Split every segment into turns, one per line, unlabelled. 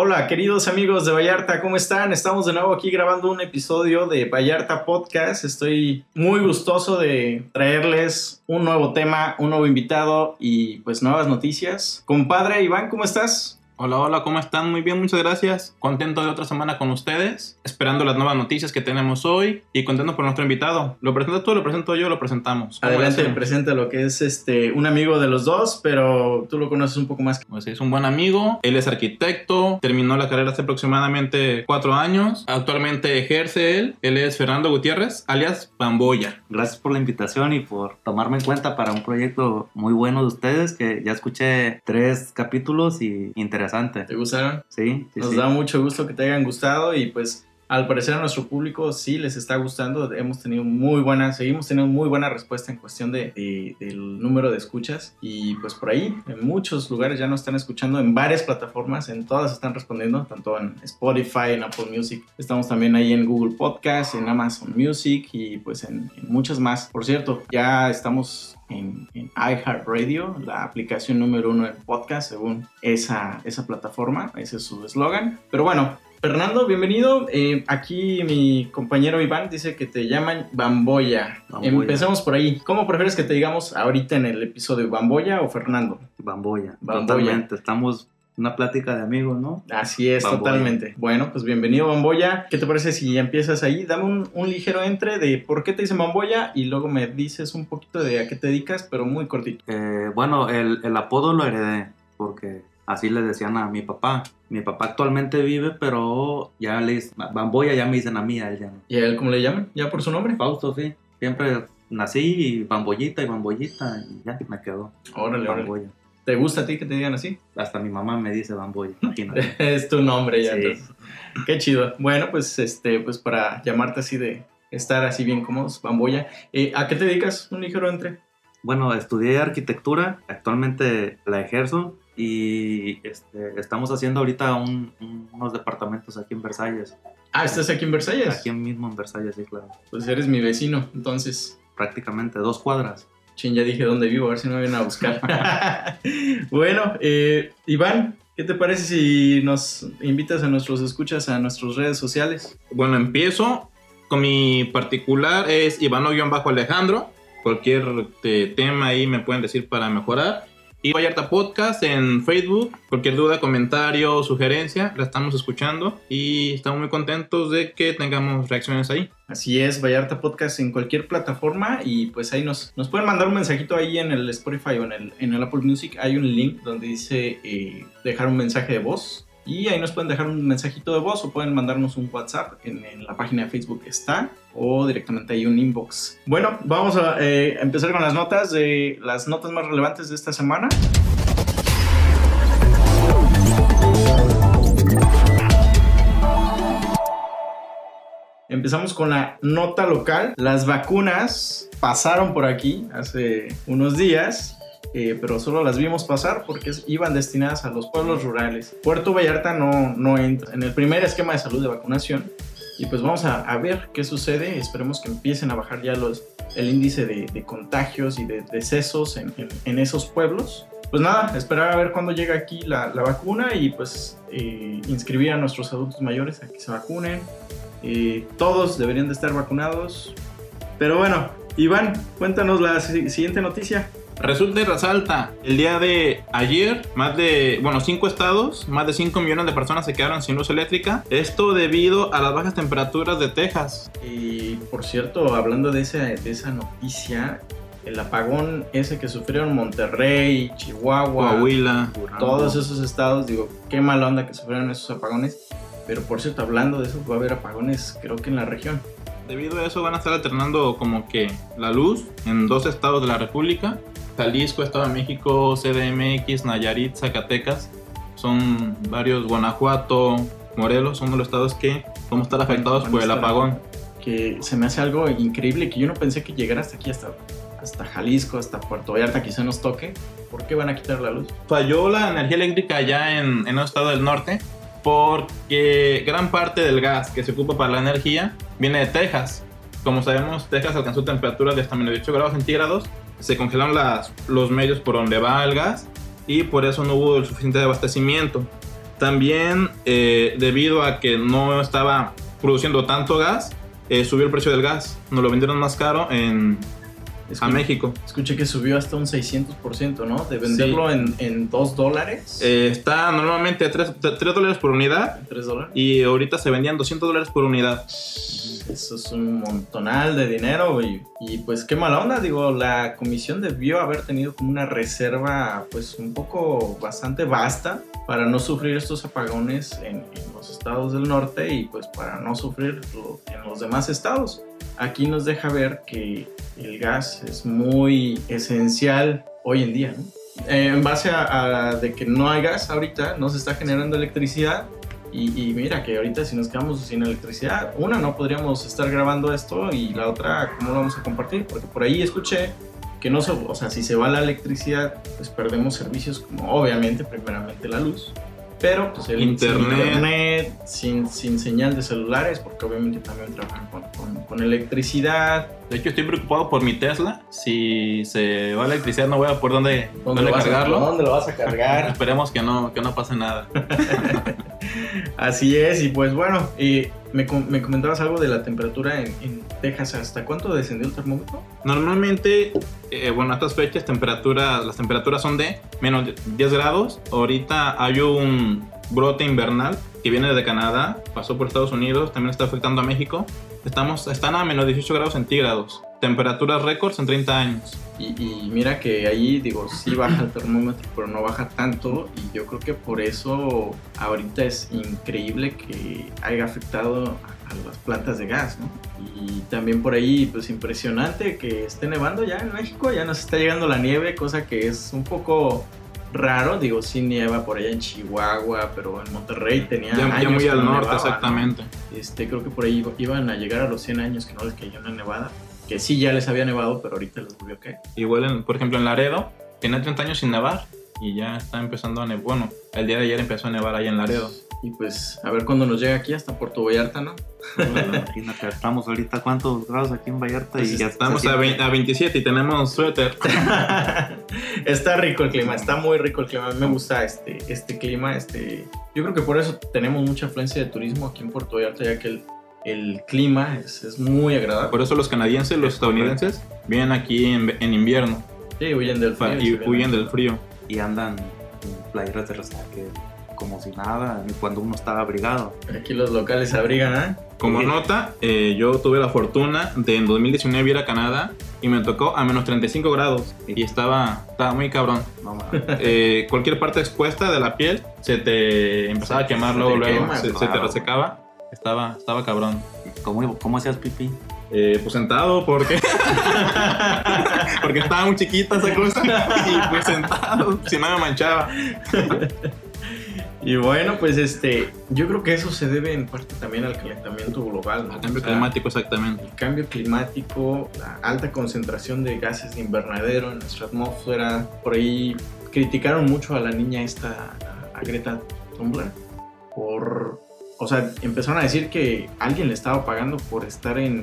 Hola, queridos amigos de Vallarta, ¿cómo están? Estamos de nuevo aquí grabando un episodio de Vallarta Podcast. Estoy muy gustoso de traerles un nuevo tema, un nuevo invitado y pues nuevas noticias. Compadre Iván, ¿cómo estás?
Hola, hola, ¿cómo están? Muy bien, muchas gracias. Contento de otra semana con ustedes, esperando las nuevas noticias que tenemos hoy y contento por nuestro invitado. ¿Lo presentas tú, lo presento yo, lo presentamos?
Adelante, presenta lo que es este un amigo de los dos, pero tú lo conoces un poco más.
Pues es un buen amigo, él es arquitecto, terminó la carrera hace aproximadamente cuatro años, actualmente ejerce él, él es Fernando Gutiérrez, alias Bamboya.
Gracias por la invitación y por tomarme en cuenta para un proyecto muy bueno de ustedes, que ya escuché tres capítulos y interesante
¿Te gustaron?
Sí.
Nos da mucho gusto que te hayan gustado y pues al parecer a nuestro público sí les está gustando. Hemos tenido muy buena, seguimos teniendo muy buena respuesta en cuestión de, del número de escuchas. Y pues por ahí, en muchos lugares ya nos están escuchando, en varias plataformas, en todas están respondiendo, tanto en Spotify, en Apple Music. Estamos también ahí en Google Podcast, en Amazon Music y pues en, muchas más. Por cierto, ya estamos en, en iHeartRadio, la aplicación número uno en podcast según esa, esa plataforma, ese es su eslogan. Pero bueno, Fernando, bienvenido. Eh, aquí mi compañero Iván dice que te llaman Bamboya. Empecemos por ahí. ¿Cómo prefieres que te digamos ahorita en el episodio, Bamboya o Fernando?
Bamboya. Totalmente. Estamos una plática de amigos, ¿no?
Así es, totalmente. Bueno, pues bienvenido Bamboya. ¿Qué te parece si empiezas ahí? Dame un, ligero entre de por qué te dicen Bamboya y luego me dices un poquito de a qué te dedicas, pero muy cortito.
Eh, bueno, el, el apodo lo heredé porque Así le decían a mi papá. Mi papá actualmente vive, pero ya le Bamboya ya me dicen a mí, a él ya
¿Y a él cómo le llaman? ¿Ya por su nombre?
Fausto, sí. Siempre nací y Bamboyita y Bamboyita y ya me quedó.
Órale, Bamboya. ¿Te gusta a ti que te digan así?
Hasta mi mamá me dice Bamboya, imagínate.
es tu nombre ya. Sí. Qué chido. Bueno, pues este, pues para llamarte así de estar así bien cómodos, Bamboya. Eh, ¿A qué te dedicas? Un ligero entre.
Bueno, estudié arquitectura, actualmente la ejerzo y este, estamos haciendo ahorita unos departamentos aquí en Versalles.
Ah, ¿estás aquí en Versalles?
Aquí mismo en Versalles, sí, claro.
Pues eres mi vecino, entonces.
Prácticamente, dos cuadras.
Chin, ya dije dónde vivo, a ver si me vienen a buscar. bueno, eh, Iván, ¿qué te parece si nos invitas a nuestros escuchas a nuestras redes sociales?
Bueno, empiezo con mi particular, es Ivano-Alejandro. Cualquier eh, tema ahí me pueden decir para mejorar. Y Vallarta Podcast en Facebook. Cualquier duda, comentario, sugerencia, la estamos escuchando y estamos muy contentos de que tengamos reacciones ahí.
Así es, Vallarta Podcast en cualquier plataforma y pues ahí nos, pueden mandar un mensajito ahí en el Spotify o en el, en el Apple Music. Hay un link donde dice eh, dejar un mensaje de voz y ahí nos pueden dejar un mensajito de voz o pueden mandarnos un WhatsApp en, la página de Facebook está o directamente ahí un inbox. Bueno, vamos a eh, empezar con las notas de las notas más relevantes de esta semana. Empezamos con la nota local. Las vacunas pasaron por aquí hace unos días eh, pero solo las vimos pasar porque iban destinadas a los pueblos rurales. Puerto Vallarta no, no entra en el primer esquema de salud de vacunación y pues vamos a, ver qué sucede. Esperemos que empiecen a bajar ya los, el índice de, contagios y de decesos en, en, esos pueblos. Pues nada, esperar a ver cuándo llega aquí la, la vacuna y pues eh, inscribir a nuestros adultos mayores a que se vacunen. Eh, todos deberían de estar vacunados. Pero bueno, Iván, cuéntanos la siguiente noticia.
Resulta y resalta, el día de ayer, más de, bueno, cinco estados, más de 5 millones de personas se quedaron sin luz eléctrica. Esto debido a las bajas temperaturas de Texas.
Y por cierto, hablando de esa, de esa noticia, el apagón ese que sufrieron Monterrey, Chihuahua,
Coahuila,
todos esos estados, digo, qué mala onda que sufrieron esos apagones. Pero por cierto, hablando de eso, va a haber apagones creo que en la región.
Debido a eso van a estar alternando como que la luz en dos estados de la República Jalisco, Estado de México, CDMX, Nayarit, Zacatecas, son varios, Guanajuato, Morelos, son los estados que vamos a estar afectados por el apagón.
Que se me hace algo increíble que yo no pensé que llegara hasta aquí, hasta, hasta Jalisco, hasta Puerto Vallarta, quizá nos toque. ¿Por qué van a quitar la luz?
Falló la energía eléctrica allá en, en el estado del norte porque gran parte del gas que se ocupa para la energía viene de Texas. Como sabemos, Texas alcanzó temperaturas de hasta menos 18 grados centígrados se congelaron las, los medios por donde va el gas y por eso no hubo el suficiente abastecimiento. También, eh, debido a que no estaba produciendo tanto gas, eh, subió el precio del gas. Nos lo vendieron más caro en, a México.
Escuché que subió hasta un 600%, ¿no? De venderlo en, en 2 dólares.
Eh, está normalmente a 3, dólares por unidad
3 dólares.
y ahorita se vendían 200 dólares por unidad.
Eso es un montonal de dinero y, y pues qué mala onda, digo, la comisión debió haber tenido como una reserva pues un poco bastante vasta para no sufrir estos apagones en, en los estados del norte y pues para no sufrir en los demás estados. Aquí nos deja ver que el gas es muy esencial hoy en día, ¿no? En base a, a de que no hay gas ahorita, no se está generando electricidad y, mira que ahorita si nos quedamos sin electricidad, una no podríamos estar grabando esto y la otra cómo lo vamos a compartir, porque por ahí escuché que no, se- o sea, si se va la electricidad, pues perdemos servicios como obviamente primeramente la luz, pero pues el
Internet.
sin, internet, sin, sin señal de celulares, porque obviamente también trabajan con, con- con electricidad,
De hecho, estoy preocupado por mi Tesla. Si se va la electricidad, no voy a por dónde,
¿dónde,
dónde
lo vas a,
cargarlo.
¿dónde lo vas a cargar?
Esperemos que no, que no pase nada.
Así es, y pues bueno, eh, me, me comentabas algo de la temperatura en, Texas, ¿hasta cuánto descendió el termómetro?
Normalmente, eh, bueno, a estas fechas las temperaturas son de menos 10 grados. Ahorita hay un brote invernal que viene de Canadá, pasó por Estados Unidos, también está afectando a México. Estamos, están a menos 18 grados centígrados. Temperaturas récords en 30 años.
Y, y mira que ahí, digo, sí baja el termómetro, pero no baja tanto. Y yo creo que por eso ahorita es increíble que haya afectado a, las plantas de gas, ¿no? Y también por ahí, pues impresionante que esté nevando ya en México, ya nos está llegando la nieve, cosa que es un poco raro. Digo, sí nieva por allá en Chihuahua, pero en Monterrey tenía.
Ya, ya
años
muy
que
al
no
norte,
nevaba, ¿no?
exactamente.
Este, creo que por ahí iban a llegar a los 100 años que no les cayó una nevada. Que sí ya les había nevado, pero ahorita les volvió a caer.
Igual, en- por ejemplo, en Laredo, tiene 30 años sin nevar y ya está empezando a nevar. Bueno, el día de ayer empezó a nevar ahí en Laredo.
Y pues a ver cuándo nos llega aquí hasta Puerto Vallarta, ¿no?
Imagínate, estamos ahorita cuántos grados aquí en Vallarta
Pues
y ya
Estamos a,
siente-
20 a 27 y tenemos suéter.
está rico el clima, está muy rico el clima. A mí me gusta este, este clima. Este, yo creo que por eso tenemos mucha afluencia de turismo aquí en Puerto Vallarta, ya que el, el clima es, es muy agradable.
Por eso los canadienses, los estadounidenses, vienen aquí en, en invierno
Sí, huyen del frío.
y
se
huyen del frío.
y andan en playeras de resaque como si nada, ni cuando uno está abrigado.
Aquí los locales se abrigan, ¿eh?
Como
Sí.
nota, eh, yo tuve la fortuna de en 2019 ir a Canadá y me tocó a menos 35 grados y estaba, estaba muy cabrón.
No mames.
Eh, cualquier parte expuesta de la piel se te empezaba a quemar
Se
luego,
te
luego,
quema,
se, se te
claro.
resecaba. Estaba, estaba cabrón.
¿Cómo, ¿Cómo hacías pipí?
Eh, pues sentado, porque porque estaba muy chiquita esa cosa y pues sentado, si no me manchaba.
Y bueno, pues este, yo creo que eso se debe en parte también al calentamiento global, ¿no?
El cambio
O sea,
climático, exactamente.
el cambio climático, la alta concentración de gases de invernadero en nuestra atmósfera. Por ahí criticaron mucho a la niña esta, a Greta Thunberg, por, o sea, empezaron a decir que alguien le estaba pagando por estar en, en-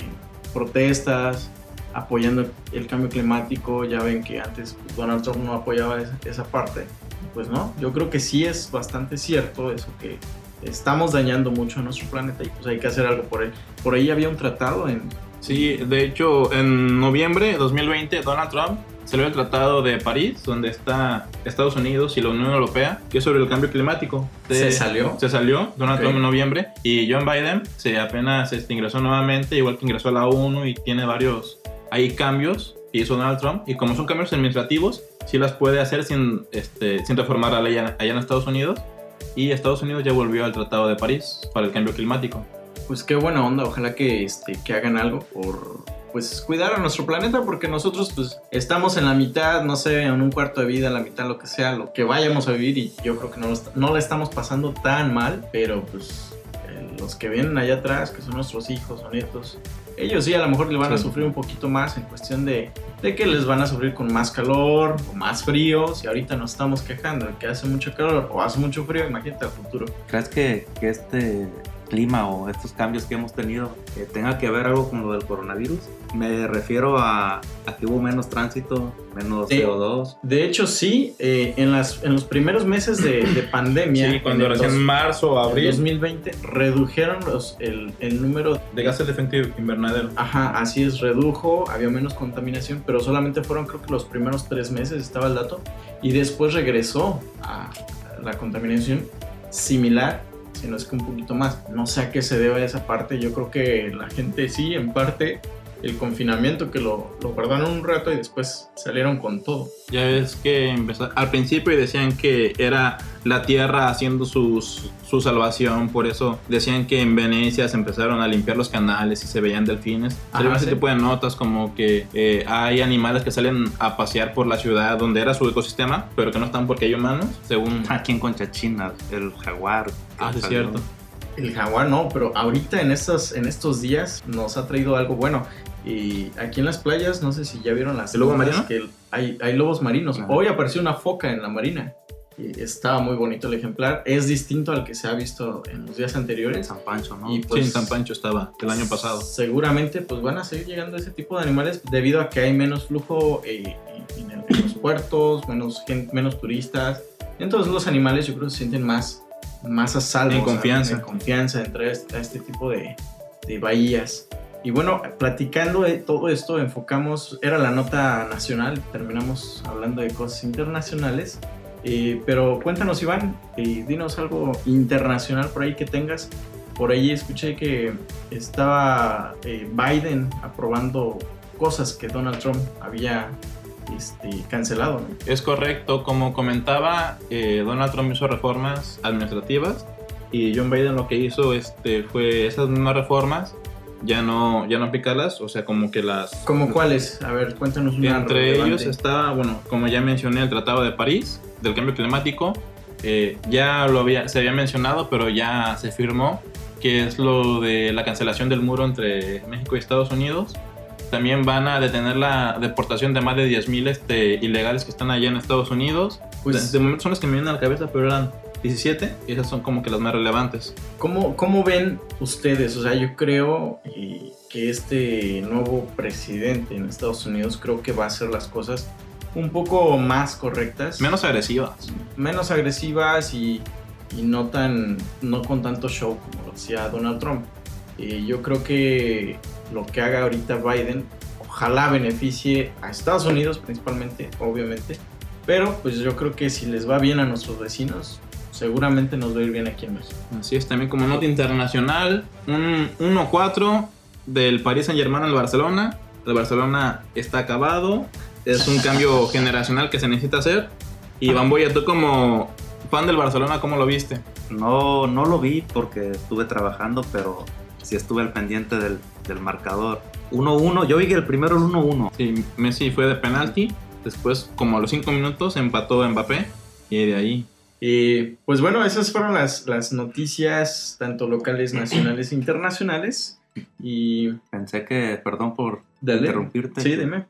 en protestas, apoyando el cambio climático. Ya ven que antes Donald Trump no apoyaba esa, esa parte. Pues no, yo creo que sí es bastante cierto eso que estamos dañando mucho a nuestro planeta y pues hay que hacer algo por él. Por ahí había un tratado en...
Sí, de hecho, en noviembre de 2020, Donald Trump salió el Tratado de París, donde está Estados Unidos y la Unión Europea, que es sobre el cambio climático.
¿Se salió?
Se salió, Donald
Ok.
Trump en noviembre, y John Biden se apenas este, ingresó nuevamente, igual que ingresó a la ONU y tiene varios hay cambios que hizo Donald Trump, y como son cambios administrativos, sí las puede hacer sin, este, sin reformar la ley allá en Estados Unidos, y Estados Unidos ya volvió al Tratado de París para el cambio climático.
Pues qué buena onda, ojalá que, este, que hagan algo por pues cuidar a nuestro planeta porque nosotros pues estamos en la mitad, no sé, en un cuarto de vida, en la mitad, lo que sea, lo que vayamos a vivir y yo creo que no, lo no la estamos pasando tan mal, pero pues eh, los que vienen allá atrás, que son nuestros hijos o nietos, ellos sí a lo mejor le van a
Sí.
sufrir un poquito más en cuestión de, de que les van a sufrir con más calor o más frío, si ahorita nos estamos quejando de que hace mucho calor o hace mucho frío, imagínate al futuro.
¿Crees que, que este clima o estos cambios que hemos tenido eh, tenga que ver algo con lo del coronavirus. Me refiero a, a que hubo menos tránsito, menos
Sí.
CO2.
De hecho, sí, eh, en, las, en los primeros meses de, de pandemia,
Sí, cuando
en
recién
dos-
marzo abril
2020, redujeron los, el, el número
de gases de efecto invernadero.
Ajá, así es, redujo, había menos contaminación, pero solamente fueron creo que los primeros tres meses, estaba el dato, y después regresó a la contaminación similar, si no es que un poquito más. No sé a qué se debe esa parte, yo creo que la gente sí, en parte, el confinamiento que lo, lo guardaron un rato y después salieron con todo.
Ya ves que empezó, al principio decían que era la Tierra haciendo sus, su salvación, por eso decían que en Venecia se empezaron a limpiar los canales y se veían delfines. Ven ese
sí.
tipo de notas como que eh, hay animales que salen a pasear por la ciudad donde era su ecosistema, pero que no están porque hay humanos, según...
Aquí en Conchachina, el jaguar.
Ah, es
salió.
cierto.
El jaguar no, pero ahorita en estos, en estos días nos ha traído algo bueno. Y aquí en las playas, no sé si ya vieron las
¿El lobo marino?
que hay, hay lobos marinos.
Ajá.
Hoy apareció una foca en la marina. Y estaba muy bonito el ejemplar. Es distinto al que se ha visto en los días
En
anteriores.
San Pancho, ¿no?
Y
Sí,
pues,
en San Pancho estaba el año pasado.
Seguramente pues van a seguir llegando ese tipo de animales debido a que hay menos flujo eh, en, el- en los puertos, menos, menos turistas. Entonces los animales yo creo que se sienten más, más a salvo.
En confianza.
En confianza entrar a este, a este tipo de, de bahías. Y bueno, platicando de todo esto, enfocamos, era la nota nacional, terminamos hablando de cosas internacionales. eh, pero cuéntanos, Iván, eh, dinos algo internacional por ahí que tengas. Por ahí escuché que estaba eh, Biden aprobando cosas que Donald Trump había este, cancelado. ¿no?
Es correcto, como comentaba, eh, Donald Trump hizo reformas administrativas y John Biden lo que hizo este, fue esas mismas reformas ya no, ya no aplicarlas, o sea, como que las...
¿Cómo cuáles? A ver, cuéntanos una
Entre
relevante.
ellos está, bueno, como ya mencioné, el Tratado de París del Cambio Climático. eh, ya lo había, se había mencionado, pero ya se firmó, que es lo de la cancelación del muro entre México y Estados Unidos. También van a detener la deportación de más de 10.000 este, ilegales que están allá en Estados Unidos.
Pues,
de, de momento son las que me vienen a la cabeza, pero eran 17 y esas son como que las más relevantes.
¿cómo, ¿cómo ven ustedes? O sea, yo creo eh, que este nuevo presidente en Estados Unidos creo que va a hacer las cosas un poco más correctas.
Menos agresivas.
menos agresivas y, y no tan no con tanto show como lo hacía Donald Trump. Eh, yo creo que lo que haga ahorita Biden ojalá beneficie a Estados Unidos principalmente, obviamente, pero pues yo creo que si les va bien a nuestros vecinos, seguramente nos va a ir bien aquí en México.
Así es, también como nota internacional, un 1-4 del Paris Saint Germain al Barcelona. El Barcelona está acabado, es un cambio generacional que se necesita hacer. Y Bamboya, tú como fan del Barcelona, ¿cómo lo viste?
No, no lo vi porque estuve trabajando, pero sí estuve al pendiente del, del marcador. 1-1, yo vi que el primero el 1-1.
Sí, Messi fue de penalti, después como a los 5 minutos empató Mbappé y de ahí
Y pues bueno, esas fueron las, las noticias, tanto locales, nacionales e internacionales. Y
Pensé que, perdón por
Dale.
interrumpirte,
sí,
que
dime.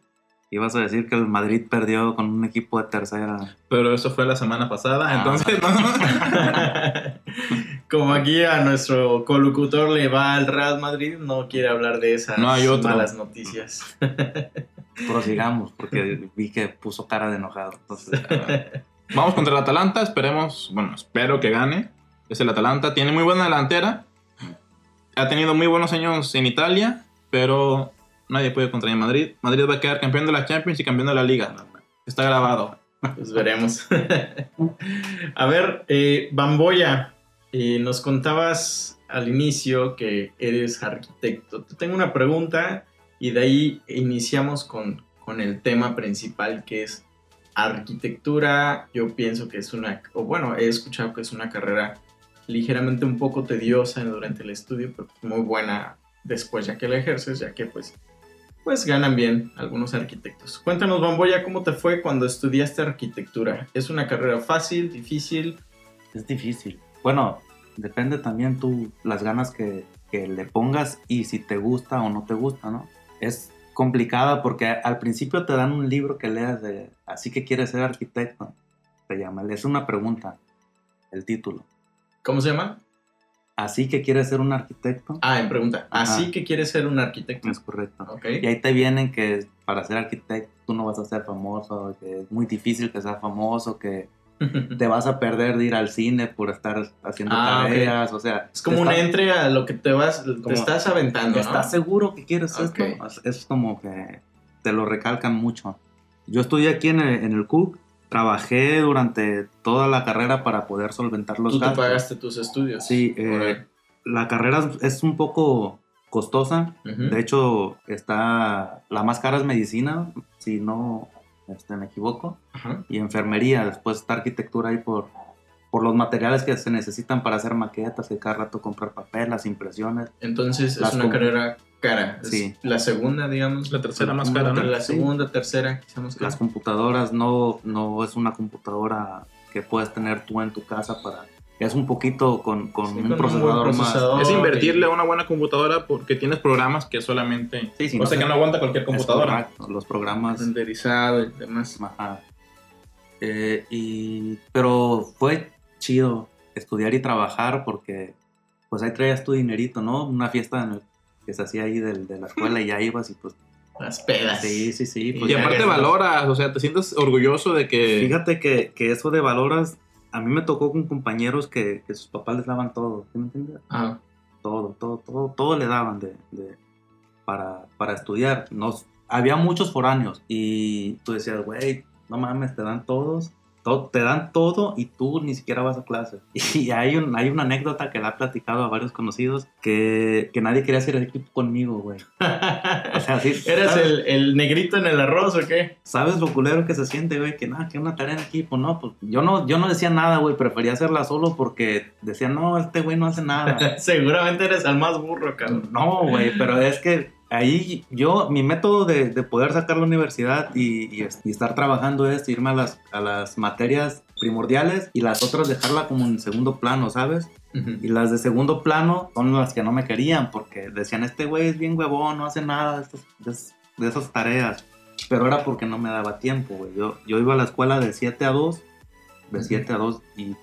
Ibas a decir que el Madrid perdió con un equipo de tercera.
Pero eso fue la semana pasada,
Ah.
entonces no.
Como aquí a nuestro colocutor le va al Real Madrid, no quiere hablar de esas
No hay otro.
malas noticias.
Prosigamos, porque vi que puso cara de enojado. Entonces,
Vamos contra el Atalanta, esperemos, bueno, espero que gane. Es el Atalanta, tiene muy buena delantera. Ha tenido muy buenos años en Italia, pero nadie puede contra el Madrid. Madrid va a quedar campeón de la Champions y campeón de la Liga. Está grabado.
Pues veremos. a ver, eh, Bamboya, eh, nos contabas al inicio que eres arquitecto. Te tengo una pregunta y de ahí iniciamos con, con el tema principal que es arquitectura. Yo pienso que es una, o bueno, he escuchado que es una carrera ligeramente un poco tediosa durante el estudio, pero muy buena después ya que la ejerces, ya que pues pues ganan bien algunos arquitectos. Cuéntanos, Bamboya, ¿cómo te fue cuando estudiaste arquitectura? ¿Es una carrera fácil, difícil?
es difícil. Bueno, depende también tú las ganas que, que le pongas y si te gusta o no te gusta, ¿no? Es complicada porque al principio te dan un libro que leas de así que quieres ser arquitecto. Te llama, es una pregunta, el título.
¿Cómo se llama?
Así que quieres ser un arquitecto.
Ah, en pregunta. Así
Ajá.
que quieres ser un arquitecto.
Es correcto.
Ok.
Y ahí te vienen que para ser arquitecto tú no vas a ser famoso, que es muy difícil que seas famoso, que te vas a perder de ir al cine por estar haciendo
Ah,
tareas, o sea...
Es como un
está-
entre a lo que te vas, te estás aventando, ¿no?
¿Estás seguro que quieres
Ok.
esto? Es, es como que te lo recalcan mucho. Yo estudié aquí en el, en el CUC, trabajé durante toda la carrera para poder solventar los
Tú te
gastos.
pagaste tus estudios.
Sí, eh, la carrera es- un poco costosa. De hecho, está la más cara es medicina, si no este, me equivoco, y enfermería. Después está arquitectura ahí por, por los materiales que se necesitan para hacer maquetas, que cada rato comprar papel, las impresiones.
Entonces es una carrera cara. Es
Sí.
La segunda, digamos.
La tercera más cara, ¿no?
la
Sí.
segunda, tercera, más.
Las computadoras no, no es una computadora que puedes tener tú en tu casa para... Es un poquito con, con
Sí,
un
con un
procesador,
procesador.
Es invertirle a una buena computadora porque tienes programas que solamente...
más. Sí, sí,
o sea,
sé-
que no aguanta cualquier computadora.
correcto, Los programas...
renderizado y demás.
Ajá. Eh, y, pero fue chido estudiar y trabajar porque pues ahí traías tu dinerito, ¿no? Una fiesta en el- que se hacía ahí de, la escuela y ya ibas y pues...
Las pedas.
Sí, sí, sí.
Y
pues
Y aparte valoras, o sea, te sientes orgulloso de que...
Fíjate que, que eso de valoras, a mí me tocó con compañeros que, que sus papás les daban todo, ¿sí me entiendes?
Ah,
Todo, todo, todo, todo le daban de, de- para, para estudiar. Nos, había muchos foráneos y tú decías, güey, no mames, te dan todos, todo, te dan todo y tú ni siquiera vas a clase. Y hay, un, hay una anécdota que la he platicado a varios conocidos que, que nadie quería hacer equipo conmigo, güey. O sea, sí,
¿Eres el, el negrito en el arroz o qué?
¿Sabes lo culero que se siente, güey? Que nada, que una tarea en equipo, ¿no? Pues yo no, yo no decía nada, güey, prefería hacerla solo porque decía, no, este güey no hace nada.
Seguramente eres el más burro, cabrón.
No, güey, pero es que ahí yo, mi método de, de poder sacar la universidad y, y- y estar trabajando es irme a las, a las materias primordiales y las otras dejarla como en segundo plano, ¿sabes? Y las de segundo plano son las que no me querían porque decían, este güey es bien huevón, no hace nada de, estos- de es- de esas tareas. Pero era porque no me daba tiempo, güey. Yo, yo iba a la escuela de 7 a 2, de. 7 a 2 y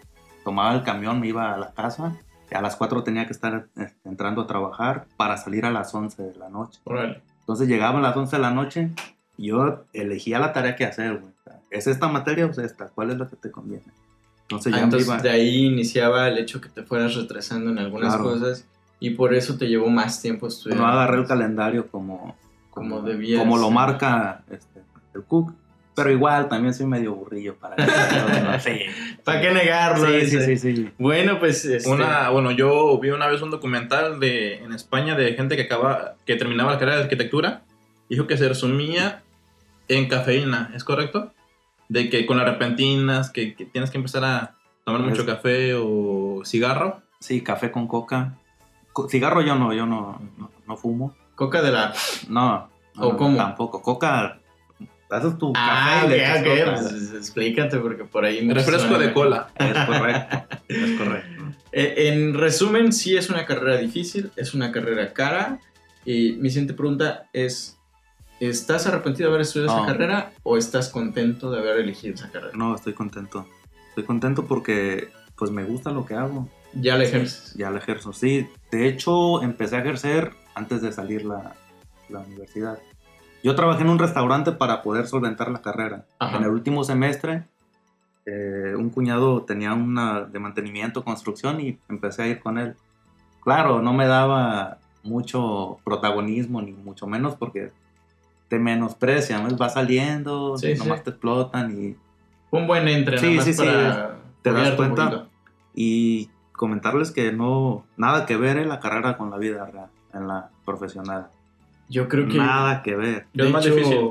tomaba el camión, me iba a la casa. A las 4 tenía que estar este, entrando a trabajar para salir a las 11 de la noche.
Órale.
Entonces llegaba a las 11 de la noche y yo elegía la tarea que hacer, güey. ¿Es esta materia o es esta? ¿Cuál es la que te conviene? Entonces
Ah,
ya
entonces
iba...
de ahí iniciaba el hecho que te fueras retrasando en algunas
Claro.
cosas y por eso te llevó más tiempo estudiar.
no agarré el calendario como,
Como debía
como lo marca este, el Cook. Pero igual también soy medio burrillo para sí.
¿Para qué negarlo?
Sí, sí, sí, sí.
Bueno, pues este,
Una, bueno, yo vi una vez un documental de en España de gente que acaba, que terminaba la carrera de arquitectura, dijo que se resumía en cafeína, ¿es correcto? De que con las repentinas, que, que tienes que empezar a tomar mucho café o cigarro.
Sí, café con coca. Co- cigarro yo no, yo no, no, no fumo.
Coca de la...
No. no,
¿O cómo?
Tampoco. Coca. Haces tu
Ah,
café y le echas
ok,
coca.
pues, explícate porque por ahí... muchos
Refresco de cola.
Es correcto. es correcto.
Eh, En resumen, sí es una carrera difícil, es una carrera cara. Y mi siguiente pregunta es, ¿estás arrepentido de haber estudiado
No.
esa carrera o estás contento de haber elegido esa carrera?
No, estoy contento. Estoy contento porque pues me gusta lo que hago.
Ya la ejerces.
Ya la ejerzo. Sí, de hecho empecé a ejercer antes de salir la, la universidad. Yo trabajé en un restaurante para poder solventar la carrera.
Ajá.
En el último semestre, eh, un cuñado tenía una de mantenimiento, construcción y empecé a ir con él. Claro, no me daba mucho protagonismo, ni mucho menos porque te menosprecian, ¿no? vas saliendo,
Sí,
nomás
sí.
te explotan y
un buen entre,
Sí, sí, sí,
para
te das cuenta. y comentarles que no, nada que ver en la carrera con la vida real, en la profesional.
Yo creo que...
Nada que ver.
de
Es más
hecho,
difícil.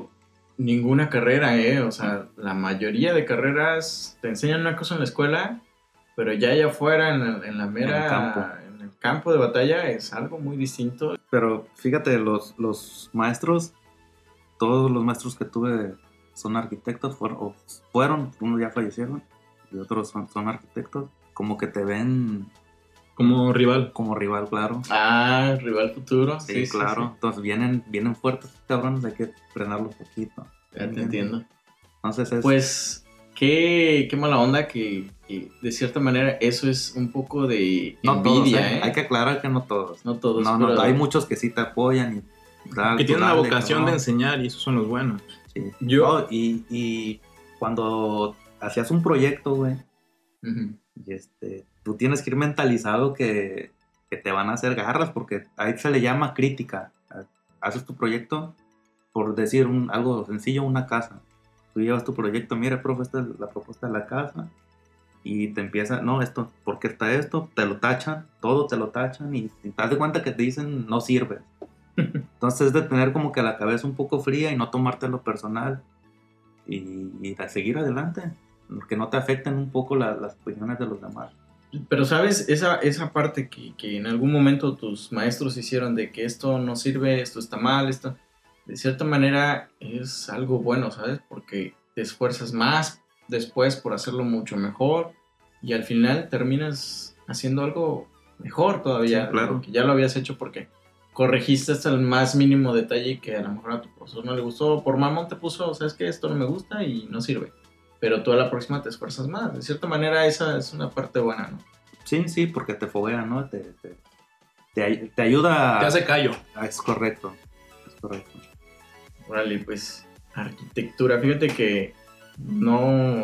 Ninguna carrera, ¿eh? O sea, la mayoría de carreras te enseñan una cosa en la escuela, pero ya allá afuera, en, el- en la mera...
el campo.
en el campo de batalla, es algo muy distinto.
Pero fíjate, los, los maestros, todos los maestros que tuve son arquitectos, fueron, o fueron, unos ya fallecieron y otros son, son arquitectos, como que te ven
Como rival.
como rival, claro.
Ah, rival futuro.
Sí, claro. Entonces vienen, vienen fuertes, cabrones, hay que frenarlos poquito.
Ya te entiendo.
Entonces es...
Pues, qué, qué mala onda que, que de cierta manera eso es un poco de
No todos,
envidia,
¿eh?
¿eh?
Hay que aclarar que no todos.
No todos,
No, no,
pero-
hay muchos que sí te apoyan y tal,
que tienen la vocación
cabrón.
de enseñar y esos son los buenos.
Sí.
Yo-
No, y, y cuando hacías un proyecto, güey,
Ujú.
Y este, tú tienes que ir mentalizado que, que te van a hacer garras, porque ahí se le llama crítica. Haces tu proyecto, por decir un, algo sencillo, una casa. Tú llevas tu proyecto, mira, profe, esta es la propuesta de la casa, y te empieza, no, esto, ¿por qué está esto? Te lo tachan, todo te lo tachan, y, y te das de cuenta que te dicen, no sirve. Entonces es de tener como que la cabeza un poco fría y no tomártelo personal, y, y de seguir adelante, que no te afecten un poco la- las opiniones de los demás.
Pero sabes, esa, esa parte que, que en algún momento tus maestros hicieron de que esto no sirve, esto está mal, esto, de cierta manera es algo bueno, ¿sabes? Porque te esfuerzas más después por hacerlo mucho mejor y al final terminas haciendo algo mejor todavía,
Sí, claro.
que ya lo habías hecho porque corregiste hasta el más mínimo detalle que a lo mejor a tu profesor no le gustó, por mamón te puso, sabes que esto no me gusta y no sirve. Pero tú a la próxima te esfuerzas más. De cierta manera esa es una parte buena, ¿no?
Sí, sí, porque te foguea, ¿no? Te, te, te te ayuda.
Te hace callo.
Ah, Es correcto. Es correcto.
Órale, pues arquitectura. Fíjate que no,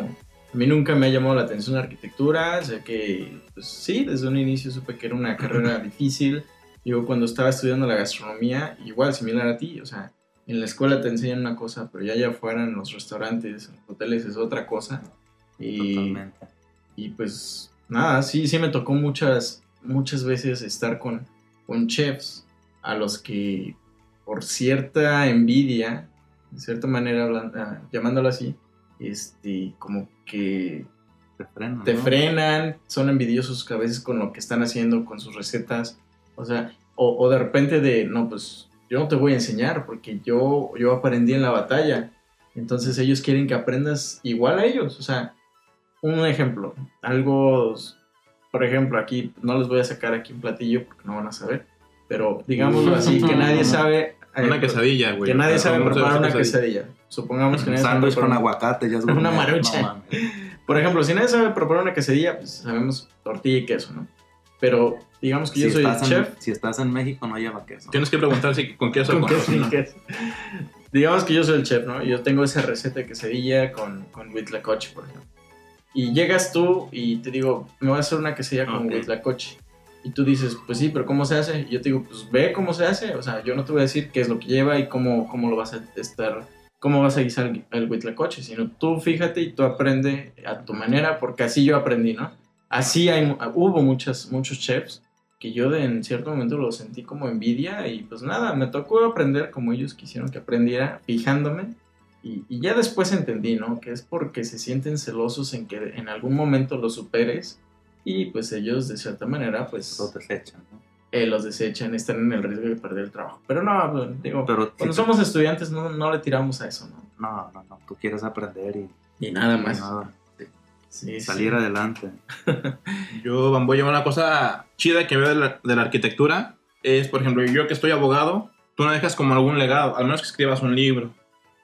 a mí nunca me ha llamado la atención la arquitectura. Sé que, pues sí, desde un inicio supe que era una carrera difícil. Yo cuando estaba estudiando la gastronomía, igual similar a ti, o sea, en la escuela te enseñan una cosa, pero ya allá afuera en los restaurantes, en los hoteles es otra cosa. Y,
Totalmente.
y pues nada, sí, sí me tocó muchas, muchas veces estar con, con chefs a los que por cierta envidia, de cierta manera hablan- ah, llamándolo así, este, como que
Te frena.
te
¿no?
frenan, son envidiosos a veces con lo que están haciendo, con sus recetas, o sea, o, o de repente de, no, pues yo no te voy a enseñar porque yo, yo aprendí en la batalla, entonces ellos quieren que aprendas igual a ellos, o sea, un ejemplo, algo, por ejemplo, aquí, no les voy a sacar aquí un platillo porque no van a saber, pero digámoslo así, que nadie sabe... eh,
Una quesadilla, güey.
Que nadie sabe
¿cómo se
preparar una quesadilla. Supongamos que
Un
nadie sabe
sándwich con
preparar-
aguacate, ya es
Una marucha.
no
por ejemplo, si nadie sabe preparar una quesadilla, pues sabemos tortilla y queso, ¿no? Pero digamos que yo
Si
soy el
estás, en,
chef.
si estás en México, no lleva queso.
Tienes que preguntar si con queso o
con
con
queso
¿no?
queso. Digamos que yo soy el chef, ¿no? Yo tengo esa receta de quesadilla con, con huitlacoche, por ejemplo. Y llegas tú y te digo, me voy a hacer una quesadilla con
Ok.
huitlacoche. Y tú dices, pues sí, pero ¿cómo se hace? Y yo te digo, pues ve cómo se hace. O sea, yo no te voy a decir qué es lo que lleva y cómo, cómo lo vas a estar, cómo vas a guisar el, el huitlacoche, sino tú fíjate y tú aprende a tu manera, porque así yo aprendí, ¿no? Así hay, hubo muchas, muchos chefs que yo de, en cierto momento lo sentí como envidia y pues nada, me tocó aprender como ellos quisieron que aprendiera, fijándome. Y, y ya después entendí, ¿no? Que es porque se sienten celosos en que en algún momento lo superes y pues ellos de cierta manera pues
Lo desechan, ¿no?
eh, los desechan, están en el riesgo de perder el trabajo. Pero no, digo,
Pero
cuando
si-
somos estudiantes no, no le tiramos a eso, ¿no?
No, no, no. Tú quieres aprender y,
Y nada
y
más.
nada,
Sí,
salir
sí.
adelante.
Yo voy a llevar una cosa chida que veo de la, de la arquitectura. Es, por ejemplo, yo que estoy abogado, tú no dejas como algún legado, al menos que escribas un libro.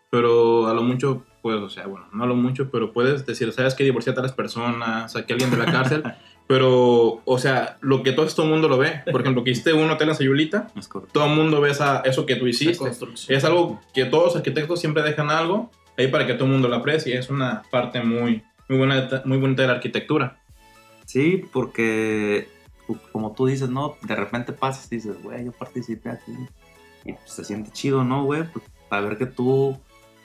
Pero a lo mucho, pues, o sea, bueno, no a lo mucho, pero puedes decir, ¿sabes que divorcié a tales personas? Saqué a alguien de la cárcel. pero, o sea, lo que todo, todo el mundo lo ve. Por ejemplo, que hiciste un hotel en Sayulita, todo el mundo ve esa, eso que tú hiciste. Es algo que todos los arquitectos siempre dejan algo ahí para que todo el mundo lo aprecie. Es una parte muy, muy, buena, muy bonita de la arquitectura.
Sí, porque como tú dices, ¿no? De repente pasas y dices, güey, yo participé aquí. Y pues, se siente chido, ¿no, güey? Pues, saber que tú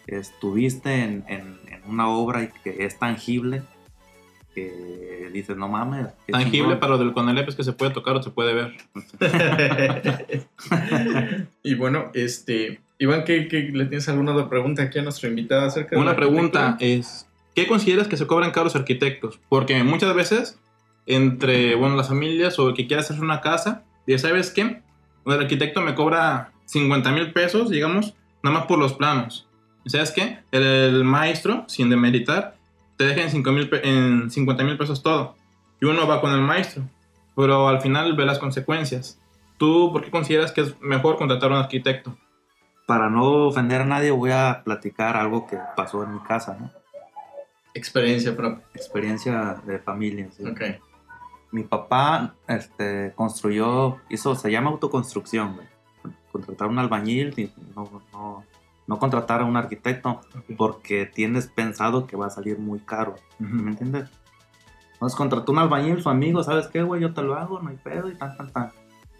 estuviste en, en- en una obra y que es tangible. Que dices, no mames.
Tangible
chingón".
para lo del Conalep es que se puede tocar o se puede ver.
y bueno, este, Iván, ¿qué, qué- le tienes alguna otra pregunta aquí a nuestro invitado acerca de
Una
la
pregunta es, ¿qué consideras que se cobran caros arquitectos? Porque muchas veces entre, bueno, las familias o el que quiera hacer una casa, ya sabes qué, el arquitecto me cobra 50 mil pesos, digamos, nada más por los planos. ¿Sabes qué? El, el maestro, sin demeritar, te deja en 5 mil pe- en 50 mil pesos todo. Y uno va con el maestro, pero al final ve las consecuencias. ¿Tú por qué consideras que es mejor contratar a un arquitecto?
Para no ofender a nadie, voy a platicar algo que pasó en mi casa, ¿no?
Experiencia propia.
experiencia de familia. sí.
Ok.
Mi papá este, construyó, hizo, se llama autoconstrucción, güey. Contratar un albañil y no, no, no contratar a un arquitecto porque tienes pensado que va a salir muy caro. ¿Me entiendes? Entonces contrató un albañil, su amigo, ¿sabes qué, güey? Yo te lo hago, no hay pedo y tan, tan, tan.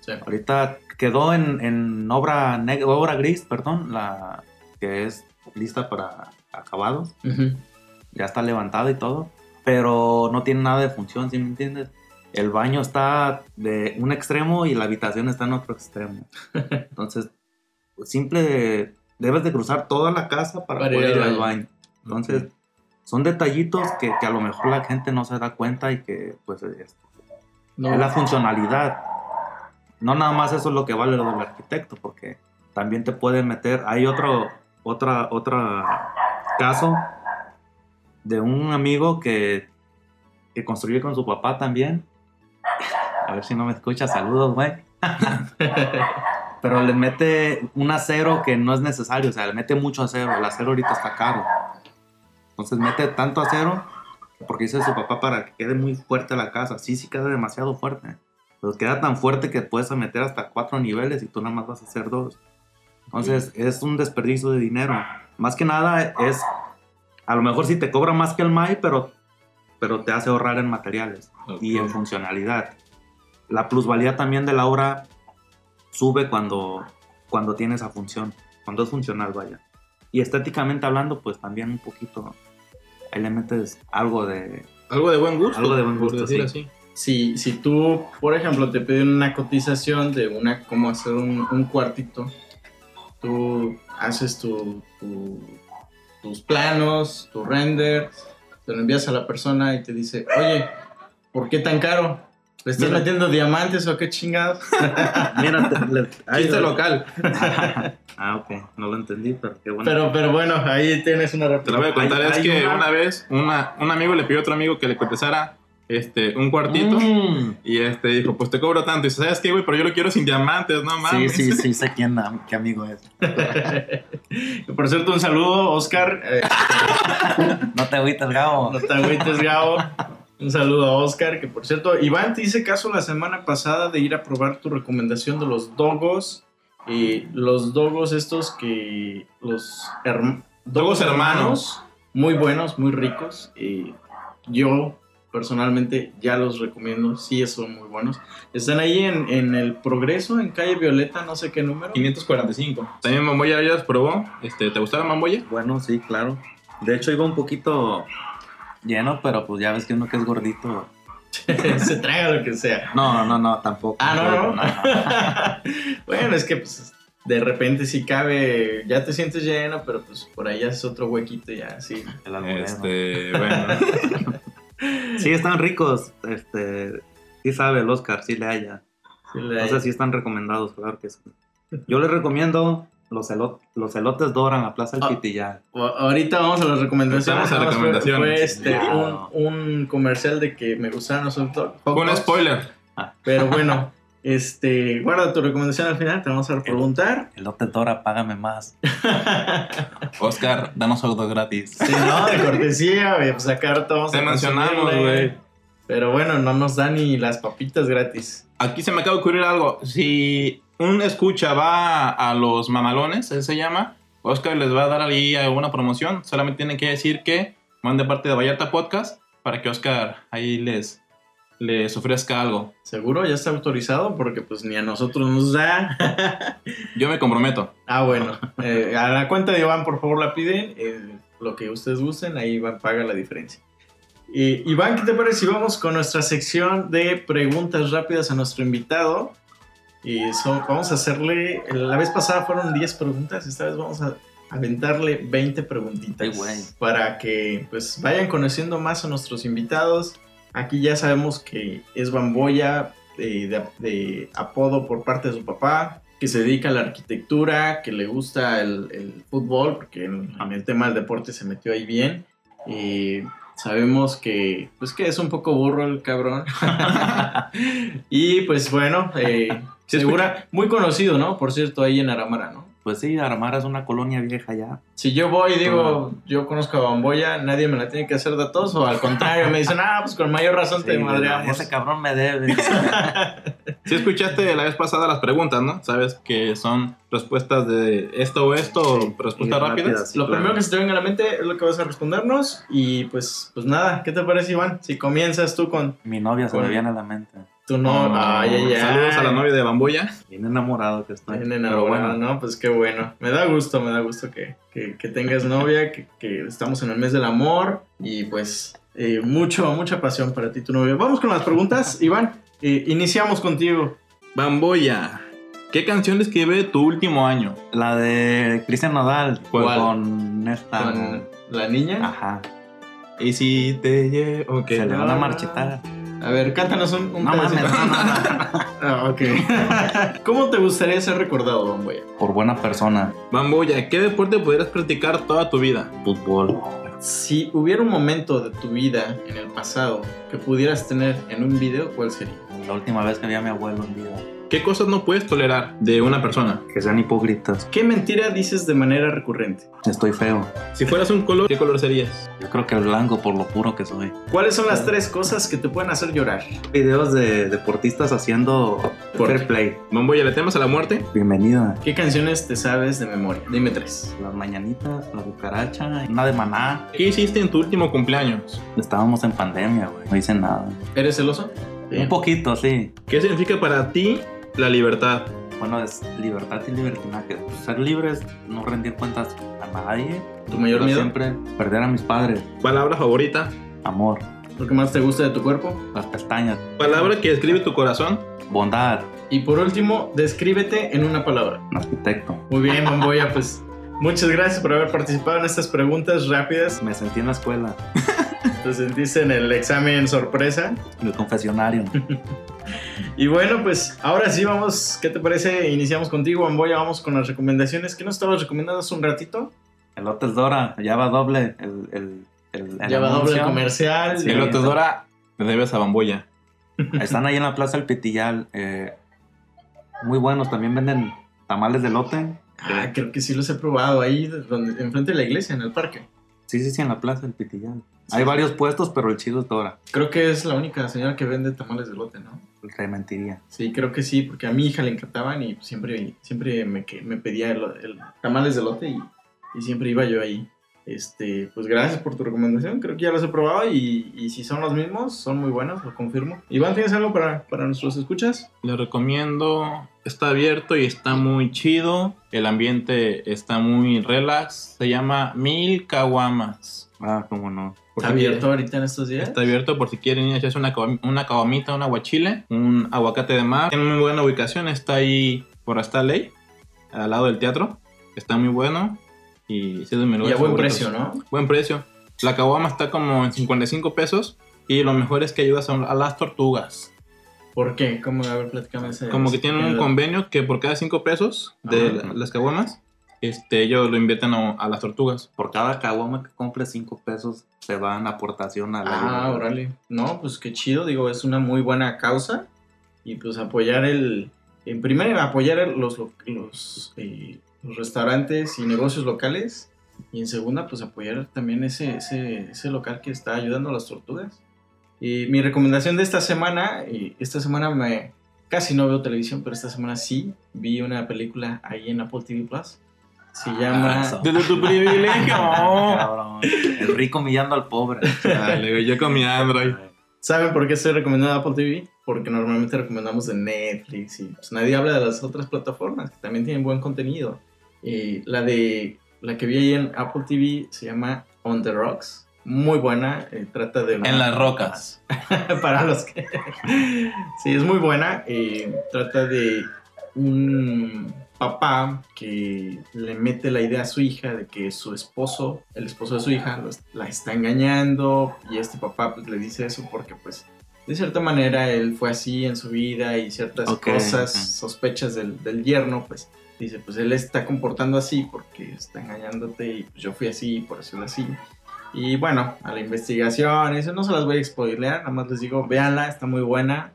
Sí.
Ahorita quedó en, en obra, obra gris, perdón, la que es lista para acabados.
Ujú.
Ya está levantada y todo, pero no tiene nada de función, ¿sí me entiendes? El baño está de un extremo y la habitación está en otro extremo. Entonces, simple, debes de cruzar toda la casa para,
Para
poder ir
al baño.
Entonces, son detallitos que, que a lo mejor la gente no se da cuenta y que, pues, es,
No.
es la funcionalidad. No nada más eso es lo que vale lo del arquitecto, porque también te puede meter. Hay otro, otra, otra caso de un amigo que, que construyó con su papá también. A ver si no me escucha, saludos, güey. Pero le mete un acero que no es necesario, o sea, le mete mucho acero. El acero ahorita está caro. Entonces mete tanto acero porque dice su papá para que quede muy fuerte la casa. Sí, sí queda demasiado fuerte. Pero queda tan fuerte que puedes meter hasta cuatro niveles y tú nada más vas a hacer dos. Entonces es un desperdicio de dinero. Más que nada es, a lo mejor sí te cobra más que el MAI, pero, pero te hace ahorrar en materiales y en funcionalidad. La plusvalía también de la obra sube cuando, cuando tiene esa función, cuando es funcional, vaya. Y estéticamente hablando, pues también un poquito, ahí le metes algo de...
Algo de buen gusto.
Algo de buen gusto,
decir
sí.
así.
Si, si tú, por ejemplo, te piden una cotización de una cómo hacer un, un cuartito, tú haces tu, tu- tus planos, tu render, te lo envías a la persona y te dice, oye, ¿por qué tan caro? ¿Le estás
Mira.
metiendo diamantes o qué chingados?
Mira, te- le- ahí-
Chiste local.
ah, ok, no lo entendí, pero qué bueno.
Pero, pero bueno, ahí tienes una
Te la voy a contar.
Hay-
es
hay
que
una-
una, vez una, un amigo le pidió a otro amigo que le cotizara este, un cuartito.
Mm.
Y este dijo, pues te cobro tanto. Y dice, ¿sabes qué, güey? Pero yo lo quiero sin diamantes, no
Sí,
mames.
sí, sí, sé quién, qué amigo es.
Por cierto, un saludo, Oscar. Eh,
No te agüites, Gabo.
no te agüites, Gabo. Un saludo a Oscar, que por cierto, Iván te hice caso la semana pasada de ir a probar tu recomendación de los dogos. Y los dogos estos que... Los
Dogos hermanos.
Muy buenos, muy ricos. Y yo personalmente ya los recomiendo. Sí, son muy buenos. Están ahí en, en el Progreso, en calle Violeta, no sé qué número.
545. También Mamboya ya los probó. Este, ¿Te gustaba Mamboya?
Bueno, sí, claro. De hecho, iba un poquito lleno, pero pues ya ves que uno que es gordito.
Se traga lo que sea.
No, no, no, tampoco.
Ah, no, no. bueno, es que pues de repente si cabe, ya te sientes lleno, pero pues por ahí es otro huequito ya, sí.
El.
Este, bueno.
Sí, están ricos. Este, sí sabe el Oscar, sí le haya.
Sí le-
No sé si están recomendados, claro que sí. Yo les recomiendo los, elot- los elotes Dora en la Plaza del
Ah.
Pitillal.
O- Ahorita vamos a las recomendaciones.
Vamos a
fue-
recomendaciones.
Fue este, un, un comercial de que me gustaron los hot dogs,
spoiler.
Pero bueno, este, guarda tu recomendación al final, te vamos a preguntar.
Elote Dora, págame más.
Oscar, danos algo gratis.
Si no, de cortesía, güey, pues acá vamos
Te
a
mencionamos, güey.
Pero bueno, no nos dan ni las papitas gratis.
Aquí se me acaba de ocurrir algo. Si un escucha va a los mamalones, ese se llama, Oscar les va a dar ahí alguna promoción. Solamente tienen que decir que van de parte de Vallarta Podcast para que Oscar ahí les, les ofrezca algo.
Seguro ya está autorizado porque pues ni a nosotros nos da.
Yo me comprometo.
ah, bueno. Eh, a la cuenta de Iván, por favor, la piden. Eh, lo que ustedes gusten, ahí Iván paga la diferencia. Eh, Iván, ¿qué te parece si vamos con nuestra sección de preguntas rápidas a nuestro invitado? Y so- vamos a hacerle, la vez pasada fueron 10 preguntas, esta vez vamos a aventarle 20 preguntitas.
Ay, güey.
Para que pues vayan conociendo más a nuestros invitados. Aquí ya sabemos que es Bamboya de, de apodo por parte de su papá, que se dedica a la arquitectura, que le gusta el, el fútbol, porque en, en el tema del deporte se metió ahí bien. Eh, sabemos que, pues que es un poco burro el cabrón. y pues bueno, eh, segura, muy conocido, ¿no? Por cierto, ahí en Aramara, ¿no?
Pues sí, armaras una colonia vieja ya.
Si yo voy y digo, yo conozco a Bamboya, nadie me la tiene que hacer datos, o al contrario, me dicen, ah, pues con mayor razón te
Sí,
madreamos.
Ese cabrón me debe.
Si escuchaste la vez pasada las preguntas, ¿no? Sabes que son respuestas de esto o esto, o
Sí,
respuestas rápidas.
rápidas.
Lo
claro.
primero que se te venga a la mente es lo que vas a respondernos. Y pues, pues nada, ¿qué te parece, Iván? Si comienzas tú con
Mi novia se
Con-
me viene a la mente.
Tu no. ay, ay, ay.
Saludos a la novia de Bamboya.
Bien enamorado que estoy.
Bien enamorado,
bueno,
¿no? Pues qué bueno. Me da gusto, me da gusto que, que- que tengas novia, que, que estamos en el mes del amor y pues eh, mucho, mucha pasión para ti, tu novia. Vamos con las preguntas, Iván. Eh, iniciamos contigo.
Bamboya. ¿Qué canción escribe tu último año?
la de Cristian Nodal
¿Cuál?
con esta.
Con la niña.
Ajá.
Y si te llevo. Ok.
Se le van a marchitar.
A ver, cántanos un, un
No mames,
pedacito.
no, no, no.
Ah, ok. ¿Cómo te gustaría ser recordado, Bamboya?
Por buena persona.
Bamboya, ¿qué deporte podrías practicar toda tu vida?
Fútbol.
Si hubiera un momento de tu vida en el pasado que pudieras tener en un video, ¿cuál sería?
La última vez que vi a mi abuelo en vida.
¿Qué cosas no puedes tolerar de una persona?
Que sean hipócritas.
¿Qué mentira dices de manera recurrente?
Estoy feo.
Si fueras un color, ¿qué color serías?
Yo creo que el blanco por lo puro que soy.
¿Cuáles son las tres cosas que te pueden hacer llorar?
Videos de deportistas haciendo fair play.
Bamboya, ¿le temas a la muerte?
Bienvenida.
¿Qué canciones te sabes de memoria? Dime tres.
Las mañanitas, la cucaracha, una de maná.
¿Qué hiciste en tu último cumpleaños?
Estábamos en pandemia, güey. No hice nada.
¿Eres celoso?
Un poquito, sí.
¿Qué significa para ti la libertad?
Bueno, es libertad y libertinaje. Ser libre es no rendir cuentas a nadie.
¿Tu mayor miedo?
siempre perder a mis padres.
¿Palabra favorita?
Amor.
¿Lo que más te gusta de tu cuerpo?
Las pestañas.
¿Palabra que describe tu corazón?
Bondad.
Y por último, descríbete en una palabra.
Un arquitecto.
Muy bien, Bamboya, pues muchas gracias por haber participado en estas preguntas rápidas.
Me sentí en la escuela.
Te sentiste en el examen sorpresa.
En el confesionario.
Y bueno, pues ahora sí vamos, ¿qué te parece? Iniciamos contigo, Bamboya, vamos con las recomendaciones. ¿Qué nos estabas recomendando hace un ratito?
Elotes Dora. Ya va doble. El, el, el, el
Ya va doble comercial.
Sí.
El lote Dora, le debes a Bamboya.
Están ahí en la Plaza del Pitillal. eh, muy buenos. También venden tamales de lote.
Ah, creo que sí los he probado ahí, donde, enfrente de la iglesia, en el parque.
Sí, sí, sí, en la Plaza del Pitillal. Hay varios puestos, pero el chido es Dora.
Creo que es la única señora que vende tamales de lote, ¿no?
Te mentiría.
Sí, creo que sí, porque a mi hija le encantaban y siempre, siempre me, me pedía el, el tamales de lote y, y siempre iba yo ahí. Este, pues gracias por tu recomendación, creo que ya los he probado y, y si son los mismos, son muy buenos, lo confirmo. Iván, ¿tienes algo para, para nuestros escuchas?
Le recomiendo. Está abierto y está muy chido. El ambiente está muy relax. Se llama Mil Caguamas.
Ah, cómo no.
Por
¿Está
si
abierto
quieren-
ahorita en estos días?
Está abierto por si quieren ir a echarse una, una caguamita, un aguachile, un aguacate de mar. Tiene muy buena ubicación. Está ahí por esta ley, al lado del teatro. Está muy bueno. Y sí es de mis
y a buen
favoritos.
precio, ¿no?
Buen precio. La caguama está como en 55 pesos. Y lo mejor es que ayudas a las tortugas.
¿Por qué? ¿Cómo? A ver, ese.
Como que tienen un convenio que por cada 5 pesos de la- las caguamas, este, ellos lo invierten a, a las tortugas.
Por cada caguama que compre 5 pesos, se va en aportación a la
Ah, órale. No, pues qué chido, digo, es una muy buena causa. Y pues apoyar el. En primer, apoyar los, lo- los, eh, los restaurantes y negocios locales. Y en segunda, pues apoyar también ese, ese, ese local que está ayudando a las tortugas. Y mi recomendación de esta semana, y esta semana me casi no veo televisión, pero esta semana sí vi una película ahí en Apple TV Plus. Se llama.
eso.
Desde tu privilegio.
Cabrón. El rico humillando al pobre.
Dale, yo con mi Android.
¿Saben por qué estoy recomendando Apple TV? Porque normalmente recomendamos de Netflix y pues nadie habla de las otras plataformas que también tienen buen contenido. Y la de la que vi ahí en Apple TV se llama On the Rocks. Muy buena, eh, trata de... una-
En las rocas.
para los que... sí, es muy buena. eh, trata de un papá que le mete la idea a su hija de que su esposo, el esposo de su hija, la está engañando y este papá pues le dice eso porque pues de cierta manera él fue así en su vida y ciertas cosas, sospechas del, del yerno, pues dice pues él está comportando así porque está engañándote y pues yo fui así, por eso es así. Y bueno, a la investigación, eso no se las voy a spoilear, nada más les digo, véanla, está muy buena.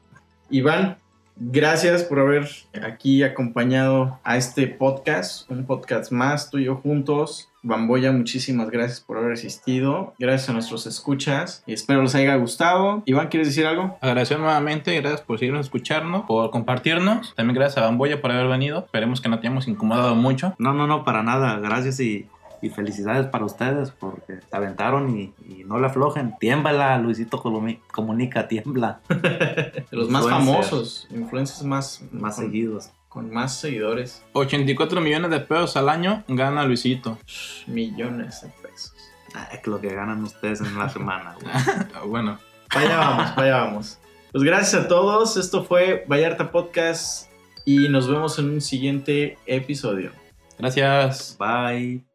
Iván, gracias por haber aquí acompañado a este podcast, un podcast más, tú y yo juntos. Bamboya, muchísimas gracias por haber asistido. Gracias a nuestros escuchas y espero les haya gustado. Iván, ¿quieres decir algo?
Agradecer nuevamente, gracias por seguirnos escuchando, por compartirnos. También gracias a Bamboya por haber venido. Esperemos que no te hayamos incomodado mucho.
No, no, no, para nada. Gracias y, y felicidades para ustedes porque se aventaron y, y no le aflojen. Tiembla, Luisito Comunica, tiembla.
De los más famosos, influencers más,
Más
con,
seguidos.
con más seguidores.
84 millones de pesos al año gana Luisito.
Millones de pesos.
Ay, lo que ganan ustedes en la semana.
Ah, Bueno,
Vaya vamos, vaya vamos. Pues gracias a todos. Esto fue Vallarta Podcast y nos vemos en un siguiente episodio.
gracias.
Bye.